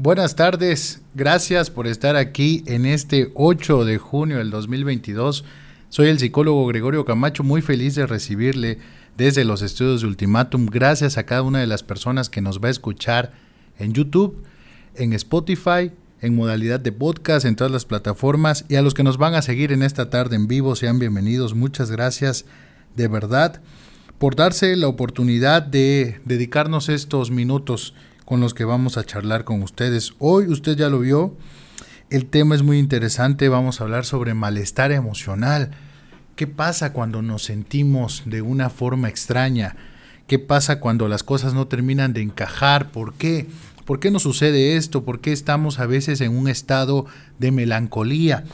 Buenas tardes, gracias por estar aquí en este 8 de junio del 2022. Soy el psicólogo Gregorio Camacho, muy feliz de recibirle desde los estudios de Ultimatum. Gracias a cada una de las personas que nos va a escuchar en YouTube, en Spotify, en modalidad de podcast, en todas las plataformas y a los que nos van a seguir en esta tarde en vivo, sean bienvenidos. Muchas gracias de verdad por darse la oportunidad de dedicarnos estos minutos con los que vamos a charlar con ustedes. Hoy usted ya lo vio, el tema es muy interesante, vamos a hablar sobre malestar emocional. ¿Qué pasa cuando nos sentimos de una forma extraña? ¿Qué pasa cuando las cosas no terminan de encajar? ¿Por qué? ¿Por qué nos sucede esto? ¿Por qué estamos a veces en un estado de melancolía?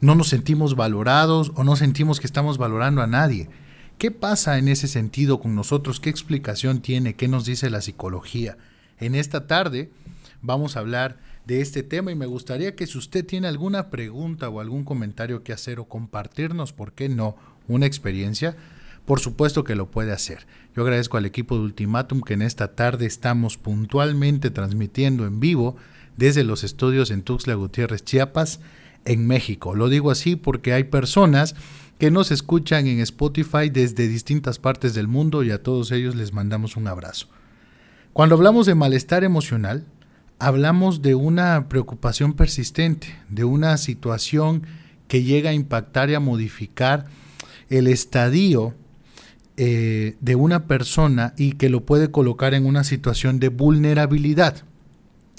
No nos sentimos valorados o no sentimos que estamos valorando a nadie. ¿Qué pasa en ese sentido con nosotros? ¿Qué explicación tiene? ¿Qué nos dice la psicología? En esta tarde vamos a hablar de este tema y me gustaría que si usted tiene alguna pregunta o algún comentario que hacer o compartirnos, ¿por qué no?, una experiencia, por supuesto que lo puede hacer. Yo agradezco al equipo de Ultimatum que en esta tarde estamos puntualmente transmitiendo en vivo desde los estudios en Tuxtla Gutiérrez, Chiapas, en México. Lo digo así porque hay personas que nos escuchan en Spotify desde distintas partes del mundo y a todos ellos les mandamos un abrazo. Cuando hablamos de malestar emocional, hablamos de una preocupación persistente, de una situación que llega a impactar y a modificar el estadio eh, de una persona y que lo puede colocar en una situación de vulnerabilidad.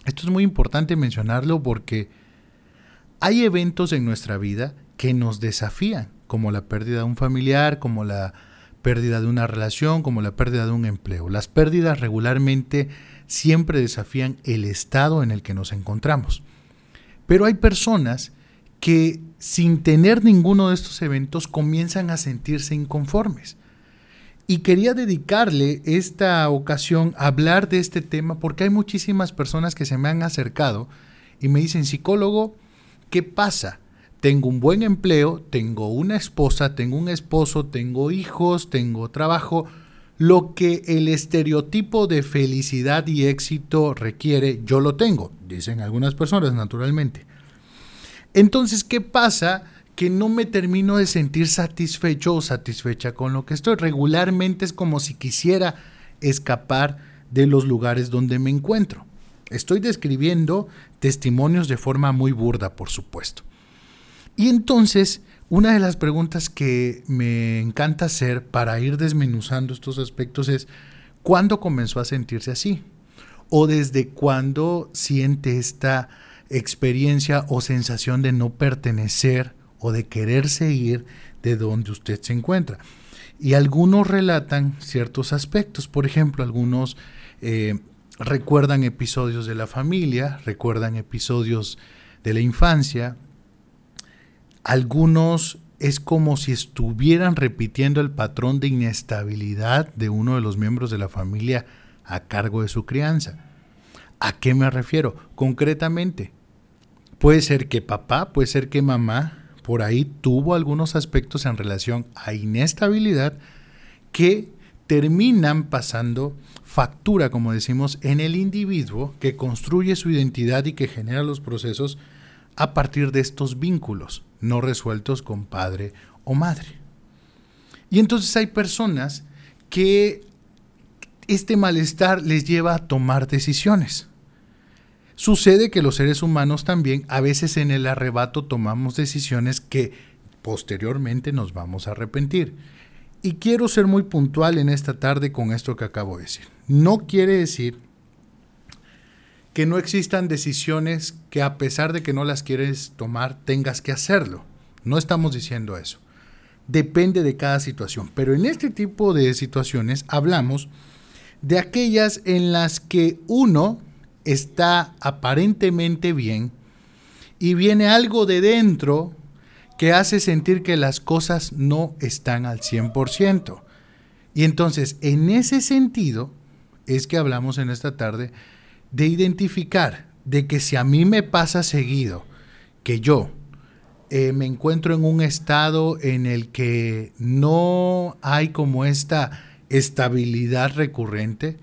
Esto es muy importante mencionarlo porque hay eventos en nuestra vida que nos desafían, como la pérdida de un familiar, como la pérdida de una relación como la pérdida de un empleo. Las pérdidas regularmente siempre desafían el estado en el que nos encontramos. Pero hay personas que sin tener ninguno de estos eventos comienzan a sentirse inconformes. Y quería dedicarle esta ocasión a hablar de este tema porque hay muchísimas personas que se me han acercado y me dicen, psicólogo, ¿qué pasa? Tengo un buen empleo, tengo una esposa, tengo un esposo, tengo hijos, tengo trabajo, lo que el estereotipo de felicidad y éxito requiere, yo lo tengo, dicen algunas personas naturalmente. Entonces, ¿qué pasa? Que no me termino de sentir satisfecho o satisfecha con lo que estoy. Regularmente es como si quisiera escapar de los lugares donde me encuentro. Estoy describiendo testimonios de forma muy burda, por supuesto. Y entonces, una de las preguntas que me encanta hacer para ir desmenuzando estos aspectos es, ¿cuándo comenzó a sentirse así? ¿O desde cuándo siente esta experiencia o sensación de no pertenecer o de querer seguir de donde usted se encuentra? Y algunos relatan ciertos aspectos, por ejemplo, algunos eh, recuerdan episodios de la familia, recuerdan episodios de la infancia, algunos es como si estuvieran repitiendo el patrón de inestabilidad de uno de los miembros de la familia a cargo de su crianza. ¿A qué me refiero? Concretamente, puede ser que papá, puede ser que mamá, por ahí tuvo algunos aspectos en relación a inestabilidad que terminan pasando factura, como decimos, en el individuo que construye su identidad y que genera los procesos a partir de estos vínculos no resueltos con padre o madre. Y entonces hay personas que este malestar les lleva a tomar decisiones. Sucede que los seres humanos también a veces en el arrebato tomamos decisiones que posteriormente nos vamos a arrepentir. Y quiero ser muy puntual en esta tarde con esto que acabo de decir. No quiere decir que no existan decisiones que a pesar de que no las quieres tomar, tengas que hacerlo. No estamos diciendo eso. Depende de cada situación. Pero en este tipo de situaciones hablamos de aquellas en las que uno está aparentemente bien y viene algo de dentro que hace sentir que las cosas no están al 100%. Y entonces, en ese sentido, es que hablamos en esta tarde de identificar de que si a mí me pasa seguido que yo eh, me encuentro en un estado en el que no hay como esta estabilidad recurrente,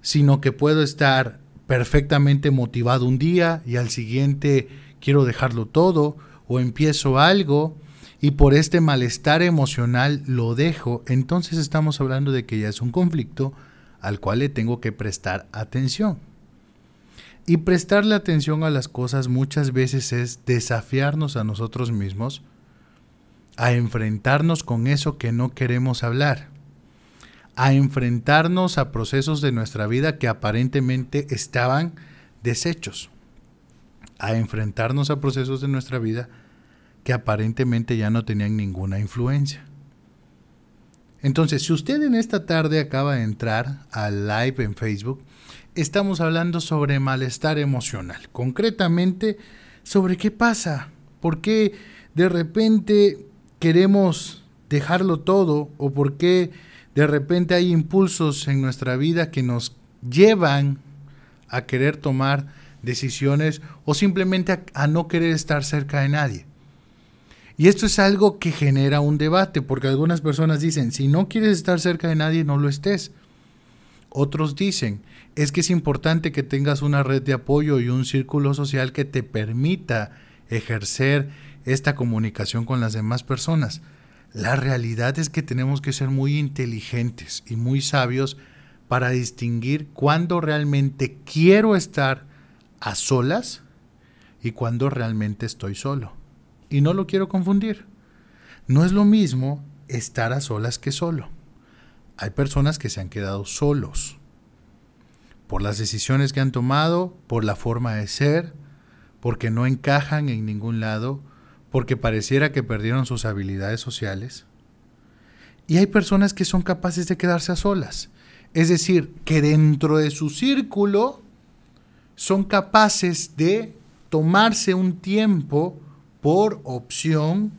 sino que puedo estar perfectamente motivado un día y al siguiente quiero dejarlo todo o empiezo algo y por este malestar emocional lo dejo, entonces estamos hablando de que ya es un conflicto al cual le tengo que prestar atención. Y prestarle atención a las cosas muchas veces es desafiarnos a nosotros mismos a enfrentarnos con eso que no queremos hablar, a enfrentarnos a procesos de nuestra vida que aparentemente estaban deshechos, a enfrentarnos a procesos de nuestra vida que aparentemente ya no tenían ninguna influencia. Entonces, si usted en esta tarde acaba de entrar al live en Facebook, estamos hablando sobre malestar emocional, concretamente sobre qué pasa, por qué de repente queremos dejarlo todo o por qué de repente hay impulsos en nuestra vida que nos llevan a querer tomar decisiones o simplemente a, no querer estar cerca de nadie. Y esto es algo que genera un debate, porque algunas personas dicen, si no quieres estar cerca de nadie, no lo estés. Otros dicen, es que es importante que tengas una red de apoyo y un círculo social que te permita ejercer esta comunicación con las demás personas. La realidad es que tenemos que ser muy inteligentes y muy sabios para distinguir cuándo realmente quiero estar a solas y cuándo realmente estoy solo. Y no lo quiero confundir. No es lo mismo estar a solas que solo. Hay personas que se han quedado solos por las decisiones que han tomado, por la forma de ser, porque no encajan en ningún lado porque pareciera que perdieron sus habilidades sociales. Y hay personas que son capaces de quedarse a solas. Es decir, que dentro de su círculo son capaces de tomarse un tiempo por opción.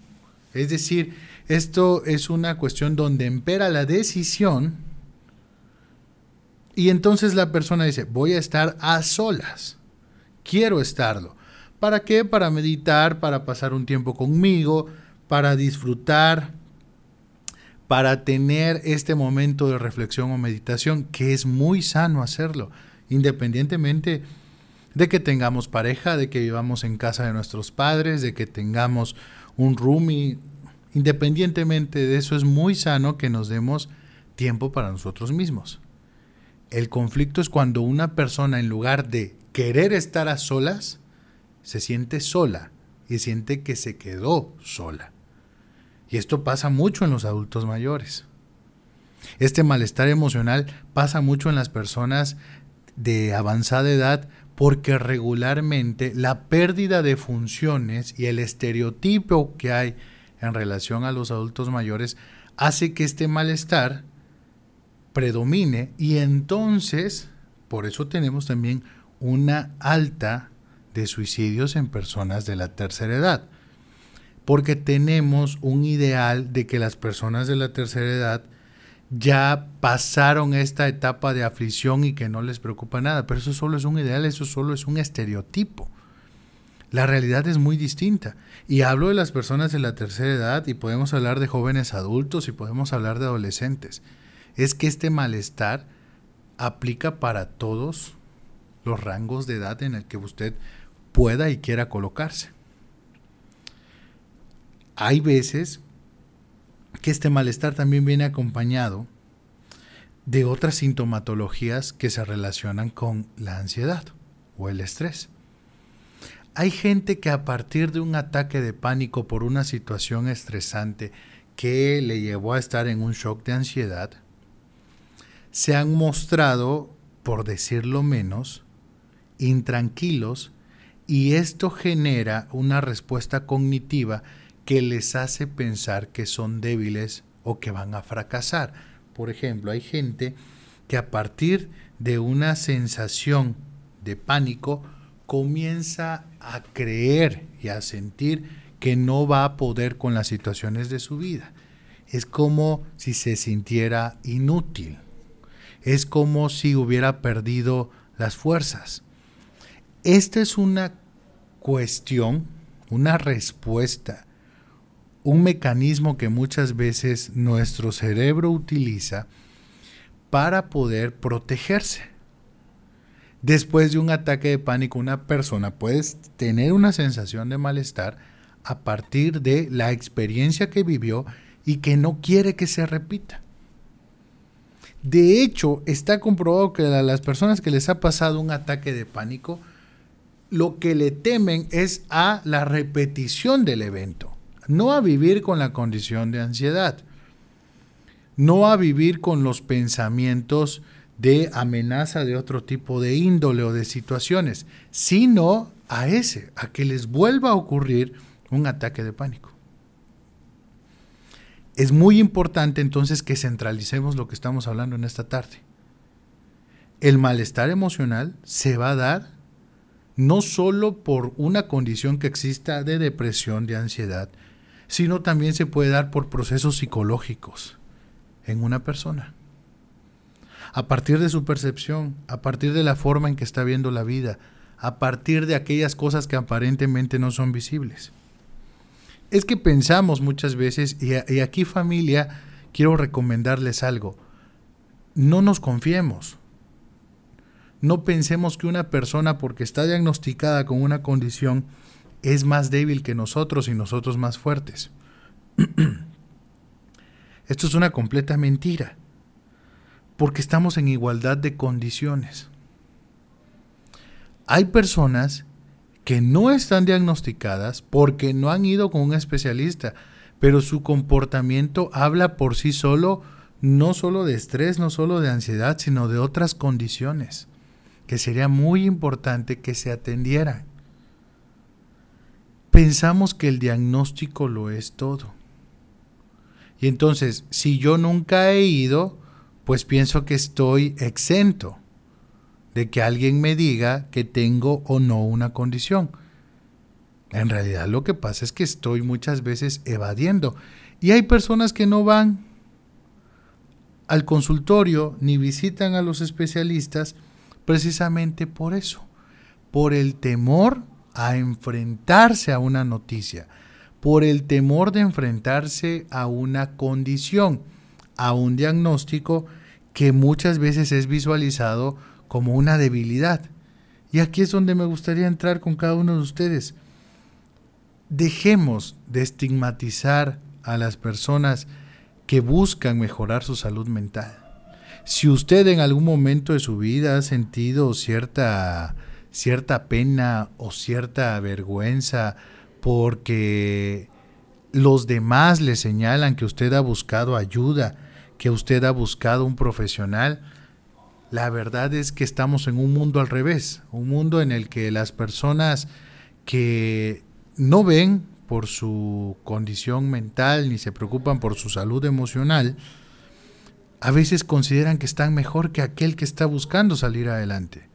Es decir, esto es una cuestión donde impera la decisión. Y entonces la persona dice, voy a estar a solas. Quiero estarlo. ¿Para qué? Para meditar, para pasar un tiempo conmigo, para disfrutar, para tener este momento de reflexión o meditación, que es muy sano hacerlo, independientemente de que tengamos pareja, de que vivamos en casa de nuestros padres, de que tengamos un roomie, independientemente de eso es muy sano que nos demos tiempo para nosotros mismos. El conflicto es cuando una persona en lugar de querer estar a solas, se siente sola y siente que se quedó sola. Y esto pasa mucho en los adultos mayores. Este malestar emocional pasa mucho en las personas de avanzada edad porque regularmente la pérdida de funciones y el estereotipo que hay en relación a los adultos mayores hace que este malestar predomine y entonces por eso tenemos también una alta de suicidios en personas de la tercera edad. Porque tenemos un ideal de que las personas de la tercera edad ya pasaron esta etapa de aflicción y que no les preocupa nada. Pero eso solo es un ideal, eso solo es un estereotipo. La realidad es muy distinta. Y hablo de las personas de la tercera edad y podemos hablar de jóvenes adultos y podemos hablar de adolescentes. Es que este malestar aplica para todos los rangos de edad en el que usted pueda y quiera colocarse. Hay veces que este malestar también viene acompañado de otras sintomatologías que se relacionan con la ansiedad o el estrés. Hay gente que a partir de un ataque de pánico por una situación estresante que le llevó a estar en un shock de ansiedad, se han mostrado, por decirlo menos, intranquilos y esto genera una respuesta cognitiva que les hace pensar que son débiles o que van a fracasar. Por ejemplo, hay gente que a partir de una sensación de pánico comienza a creer y a sentir que no va a poder con las situaciones de su vida. Es como si se sintiera inútil. Es como si hubiera perdido las fuerzas. Esta es una cuestión, una respuesta, un mecanismo que muchas veces nuestro cerebro utiliza para poder protegerse. Después de un ataque de pánico, una persona puede tener una sensación de malestar a partir de la experiencia que vivió y que no quiere que se repita. De hecho, está comprobado que a las personas que les ha pasado un ataque de pánico, lo que le temen es a la repetición del evento, no a vivir con la condición de ansiedad, no a vivir con los pensamientos de amenaza de otro tipo de índole o de situaciones, sino a ese, a que les vuelva a ocurrir un ataque de pánico. Es muy importante entonces que centralicemos lo que estamos hablando en esta tarde. El malestar emocional se va a dar no solo por una condición que exista de depresión, de ansiedad, sino también se puede dar por procesos psicológicos en una persona a partir de su percepción, a partir de la forma en que está viendo la vida, a partir de aquellas cosas que aparentemente no son visibles. Es que pensamos muchas veces, y, aquí familia, quiero recomendarles algo, no nos confiemos. No pensemos que una persona porque está diagnosticada con una condición es más débil que nosotros y nosotros más fuertes. Esto es una completa mentira porque estamos en igualdad de condiciones. Hay personas que no están diagnosticadas porque no han ido con un especialista, pero su comportamiento habla por sí solo, no solo de estrés, no solo de ansiedad, sino de otras condiciones, que sería muy importante que se atendieran. Pensamos que el diagnóstico lo es todo. Y entonces, si yo nunca he ido, pues pienso que estoy exento de que alguien me diga que tengo o no una condición. En realidad lo que pasa es que estoy muchas veces evadiendo. Y hay personas que no van al consultorio ni visitan a los especialistas precisamente por eso, por el temor a enfrentarse a una noticia, por el temor de enfrentarse a una condición a un diagnóstico que muchas veces es visualizado como una debilidad. Y aquí es donde me gustaría entrar con cada uno de ustedes. Dejemos de estigmatizar a las personas que buscan mejorar su salud mental. Si usted en algún momento de su vida ha sentido cierta, cierta pena o cierta vergüenza porque los demás le señalan que usted ha buscado ayuda, que usted ha buscado un profesional, la verdad es que estamos en un mundo al revés, un mundo en el que las personas que no ven por su condición mental ni se preocupan por su salud emocional, a veces consideran que están mejor que aquel que está buscando salir adelante.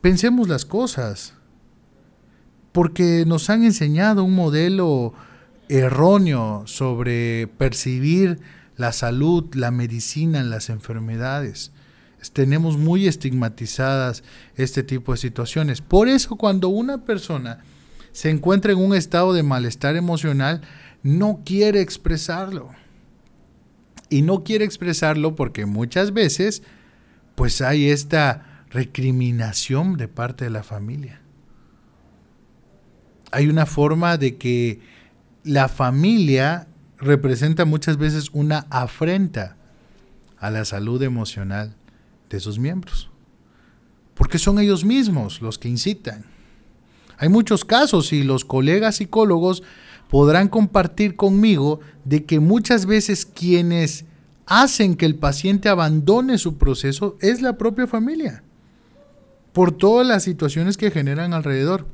Pensemos las cosas, porque nos han enseñado un modelo erróneo sobre percibir la salud, la medicina, las enfermedades. Tenemos muy estigmatizadas este tipo de situaciones. Por eso cuando una persona se encuentra en un estado de malestar emocional, no quiere expresarlo. Y no quiere expresarlo porque muchas veces pues hay esta recriminación de parte de la familia. Hay una forma de que la familia representa muchas veces una afrenta a la salud emocional de sus miembros. Porque son ellos mismos los que incitan. Hay muchos casos y los colegas psicólogos podrán compartir conmigo de que muchas veces quienes hacen que el paciente abandone su proceso es la propia familia, por todas las situaciones que generan alrededor.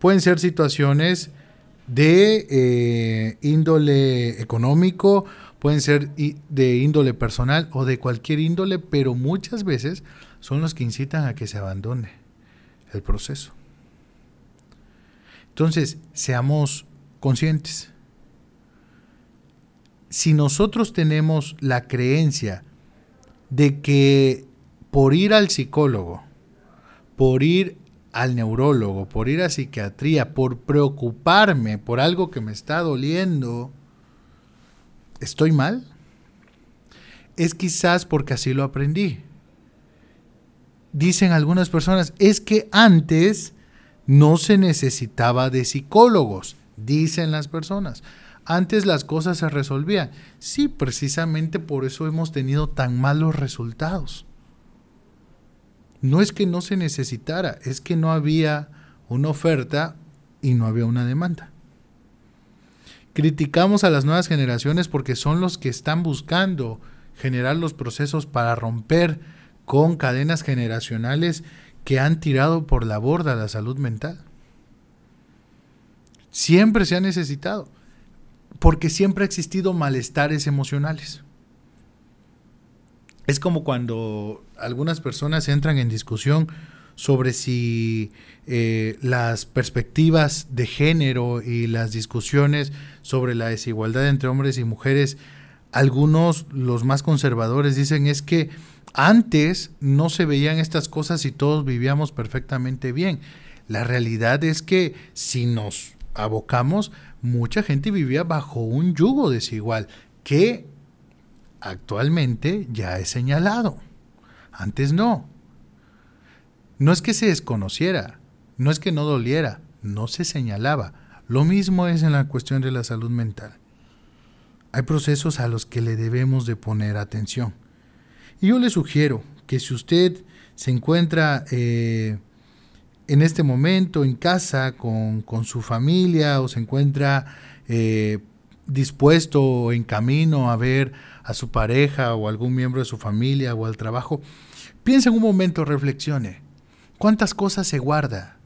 Pueden ser situaciones de eh, índole económico, pueden ser de índole personal o de cualquier índole, pero muchas veces son los que incitan a que se abandone el proceso. Entonces, seamos conscientes. Si nosotros tenemos la creencia de que por ir al psicólogo, por ir al neurólogo, por ir a psiquiatría, por preocuparme por algo que me está doliendo, ¿estoy mal? Es quizás porque así lo aprendí. dicen algunas personas, es que antes no se necesitaba de psicólogos, dicen las personas. Antes las cosas se resolvían. Sí, precisamente por eso hemos tenido tan malos resultados. No es que no se necesitara, es que no había una oferta y no había una demanda. Criticamos a las nuevas generaciones porque son los que están buscando generar los procesos para romper con cadenas generacionales que han tirado por la borda la salud mental. Siempre se ha necesitado, porque siempre ha existido malestares emocionales. Es como cuando algunas personas entran en discusión sobre si eh, las perspectivas de género y las discusiones sobre la desigualdad entre hombres y mujeres, algunos, los más conservadores, dicen es que antes no se veían estas cosas y todos vivíamos perfectamente bien. La realidad es que si nos abocamos, mucha gente vivía bajo un yugo desigual que actualmente ya es señalado. Antes no. No es que se desconociera, no es que no doliera, no se señalaba. Lo mismo es en la cuestión de la salud mental. Hay procesos a los que le debemos de poner atención. Y yo le sugiero que si usted se encuentra eh, en este momento en casa con, su familia o se encuentra eh, dispuesto o en camino a ver a su pareja o algún miembro de su familia o al trabajo, piense en un momento, reflexione. ¿Cuántas cosas se guarda?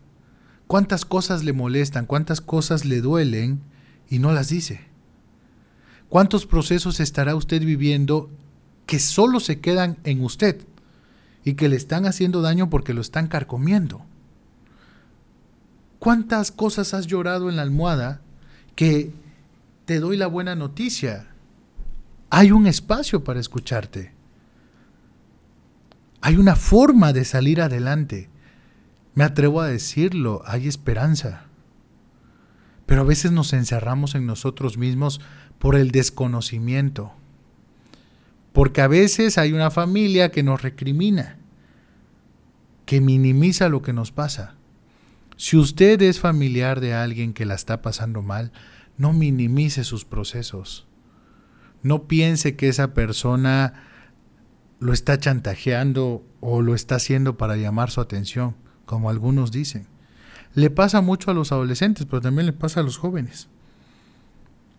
¿Cuántas cosas le molestan? ¿Cuántas cosas le duelen y no las dice? ¿Cuántos procesos estará usted viviendo que solo se quedan en usted y que le están haciendo daño porque lo están carcomiendo? ¿Cuántas cosas has llorado en la almohada que te doy la buena noticia? Hay un espacio para escucharte. Hay una forma de salir adelante. Me atrevo a decirlo, hay esperanza. Pero a veces nos encerramos en nosotros mismos por el desconocimiento. Porque a veces hay una familia que nos recrimina, que minimiza lo que nos pasa. Si usted es familiar de alguien que la está pasando mal, no minimice sus procesos. No piense que esa persona lo está chantajeando o lo está haciendo para llamar su atención como algunos dicen. Le pasa mucho a los adolescentes, pero también le pasa a los jóvenes.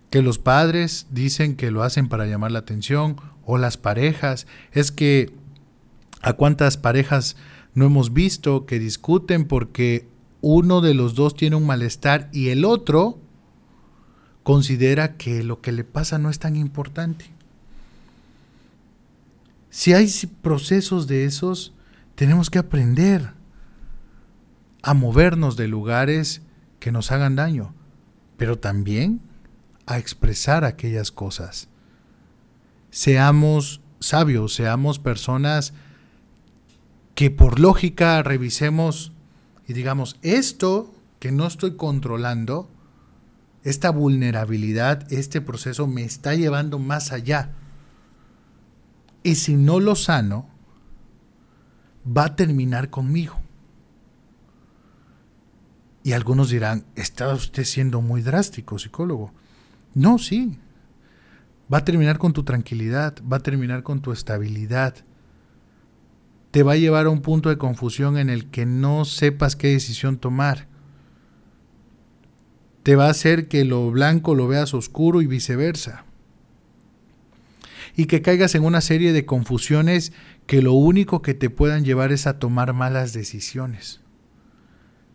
Que los padres dicen que lo hacen para llamar la atención, o las parejas. Es que a cuántas parejas no hemos visto que discuten porque uno de los dos tiene un malestar y el otro considera que lo que le pasa no es tan importante. Si hay procesos de esos, tenemos que aprender a movernos de lugares que nos hagan daño, pero también a expresar aquellas cosas. Seamos sabios, seamos personas que por lógica revisemos y digamos, esto que no estoy controlando, esta vulnerabilidad, este proceso me está llevando más allá. Y si no lo sano, va a terminar conmigo. Y algunos dirán, está usted siendo muy drástico, psicólogo. No, sí. Va a terminar con tu tranquilidad, va a terminar con tu estabilidad. Te va a llevar a un punto de confusión en el que no sepas qué decisión tomar. Te va a hacer que lo blanco lo veas oscuro y viceversa. Y que caigas en una serie de confusiones que lo único que te puedan llevar es a tomar malas decisiones.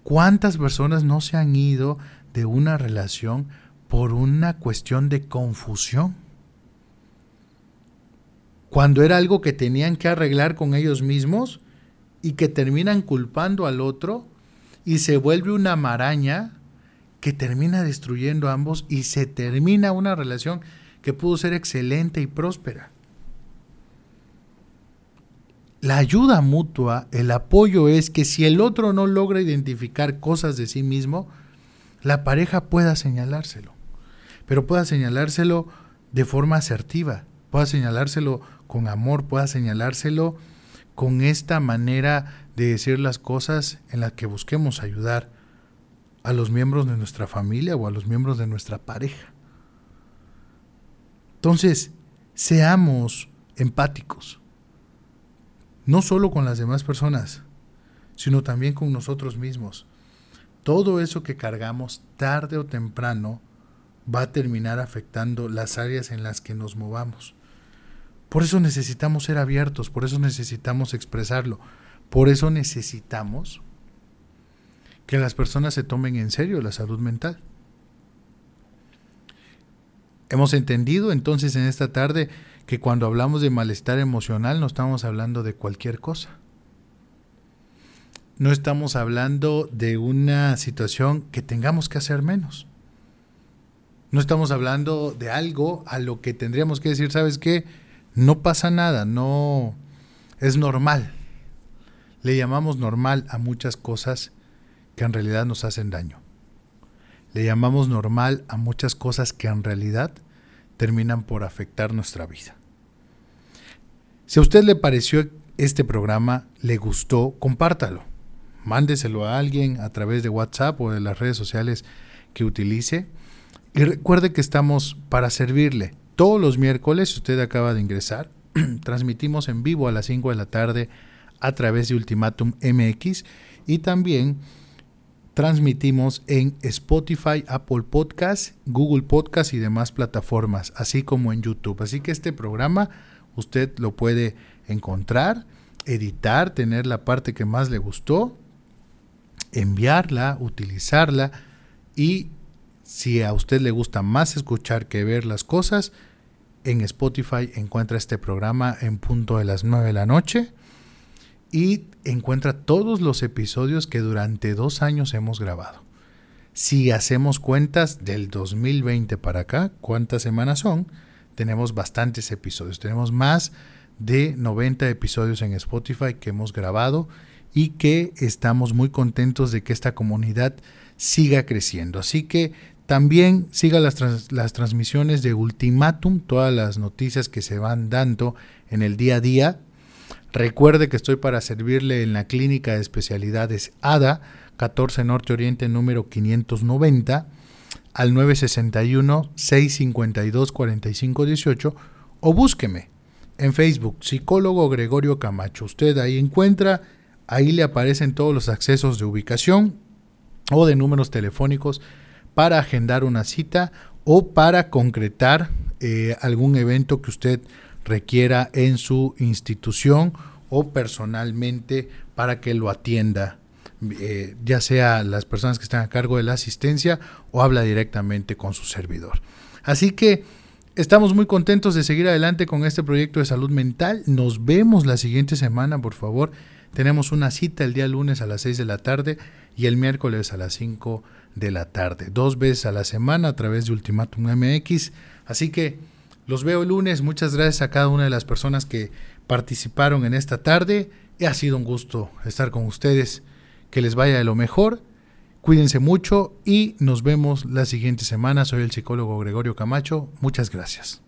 ¿Cuántas personas no se han ido de una relación por una cuestión de confusión? Cuando era algo que tenían que arreglar con ellos mismos y que terminan culpando al otro y se vuelve una maraña que termina destruyendo a ambos y se termina una relación que pudo ser excelente y próspera. La ayuda mutua, el apoyo es que si el otro no logra identificar cosas de sí mismo, la pareja pueda señalárselo, pero pueda señalárselo de forma asertiva, pueda señalárselo con amor, pueda señalárselo con esta manera de decir las cosas en la que busquemos ayudar a los miembros de nuestra familia o a los miembros de nuestra pareja. Entonces, seamos empáticos, no solo con las demás personas, sino también con nosotros mismos. Todo eso que cargamos tarde o temprano va a terminar afectando las áreas en las que nos movamos. Por eso necesitamos ser abiertos, por eso necesitamos expresarlo, por eso necesitamos que las personas se tomen en serio la salud mental. Hemos entendido entonces en esta tarde que cuando hablamos de malestar emocional no estamos hablando de cualquier cosa. No estamos hablando de una situación que tengamos que hacer menos. No estamos hablando de algo a lo que tendríamos que decir, ¿sabes qué? No pasa nada, no es normal. Le llamamos normal a muchas cosas que en realidad nos hacen daño. Le llamamos normal a muchas cosas que en realidad terminan por afectar nuestra vida. Si a usted le pareció este programa, le gustó, compártalo. Mándeselo a alguien a través de WhatsApp o de las redes sociales que utilice. Y recuerde que estamos para servirle. Todos los miércoles, si usted acaba de ingresar, transmitimos en vivo a las 5 de la tarde a través de Ultimatum MX y también transmitimos en Spotify, Apple Podcast, Google Podcast y demás plataformas, así como en YouTube. Así que este programa usted lo puede encontrar, editar, tener la parte que más le gustó, enviarla, utilizarla y si a usted le gusta más escuchar que ver las cosas, en Spotify encuentra este programa en punto de las 9 de la noche y encuentra todos los episodios que durante dos años hemos grabado. Si hacemos cuentas del 2020 para acá, ¿cuántas semanas son? Tenemos bastantes episodios. Tenemos más de 90 episodios en Spotify que hemos grabado y que estamos muy contentos de que esta comunidad siga creciendo. Así que también siga las, las transmisiones de Ultimatum, todas las noticias que se van dando en el día a día Recuerde que estoy para servirle en la clínica de especialidades ADA, 14 Norte Oriente número 590, al 961-652-4518 o búsqueme en Facebook, psicólogo Gregorio Camacho. Usted ahí encuentra, ahí le aparecen todos los accesos de ubicación o de números telefónicos para agendar una cita o para concretar eh, algún evento que usted requiera en su institución o personalmente para que lo atienda, eh, ya sea las personas que están a cargo de la asistencia o habla directamente con su servidor. Así que estamos muy contentos de seguir adelante con este proyecto de salud mental. Nos vemos la siguiente semana, por favor. Tenemos una cita el día lunes a las 6 de la tarde y el miércoles a las 5 de la tarde. Dos veces a la semana a través de Ultimatum MX. Así que los veo el lunes. Muchas gracias a cada una de las personas que participaron en esta tarde. Ha sido un gusto estar con ustedes. Que les vaya de lo mejor. Cuídense mucho y nos vemos la siguiente semana. Soy el psicólogo Gregorio Camacho. Muchas gracias.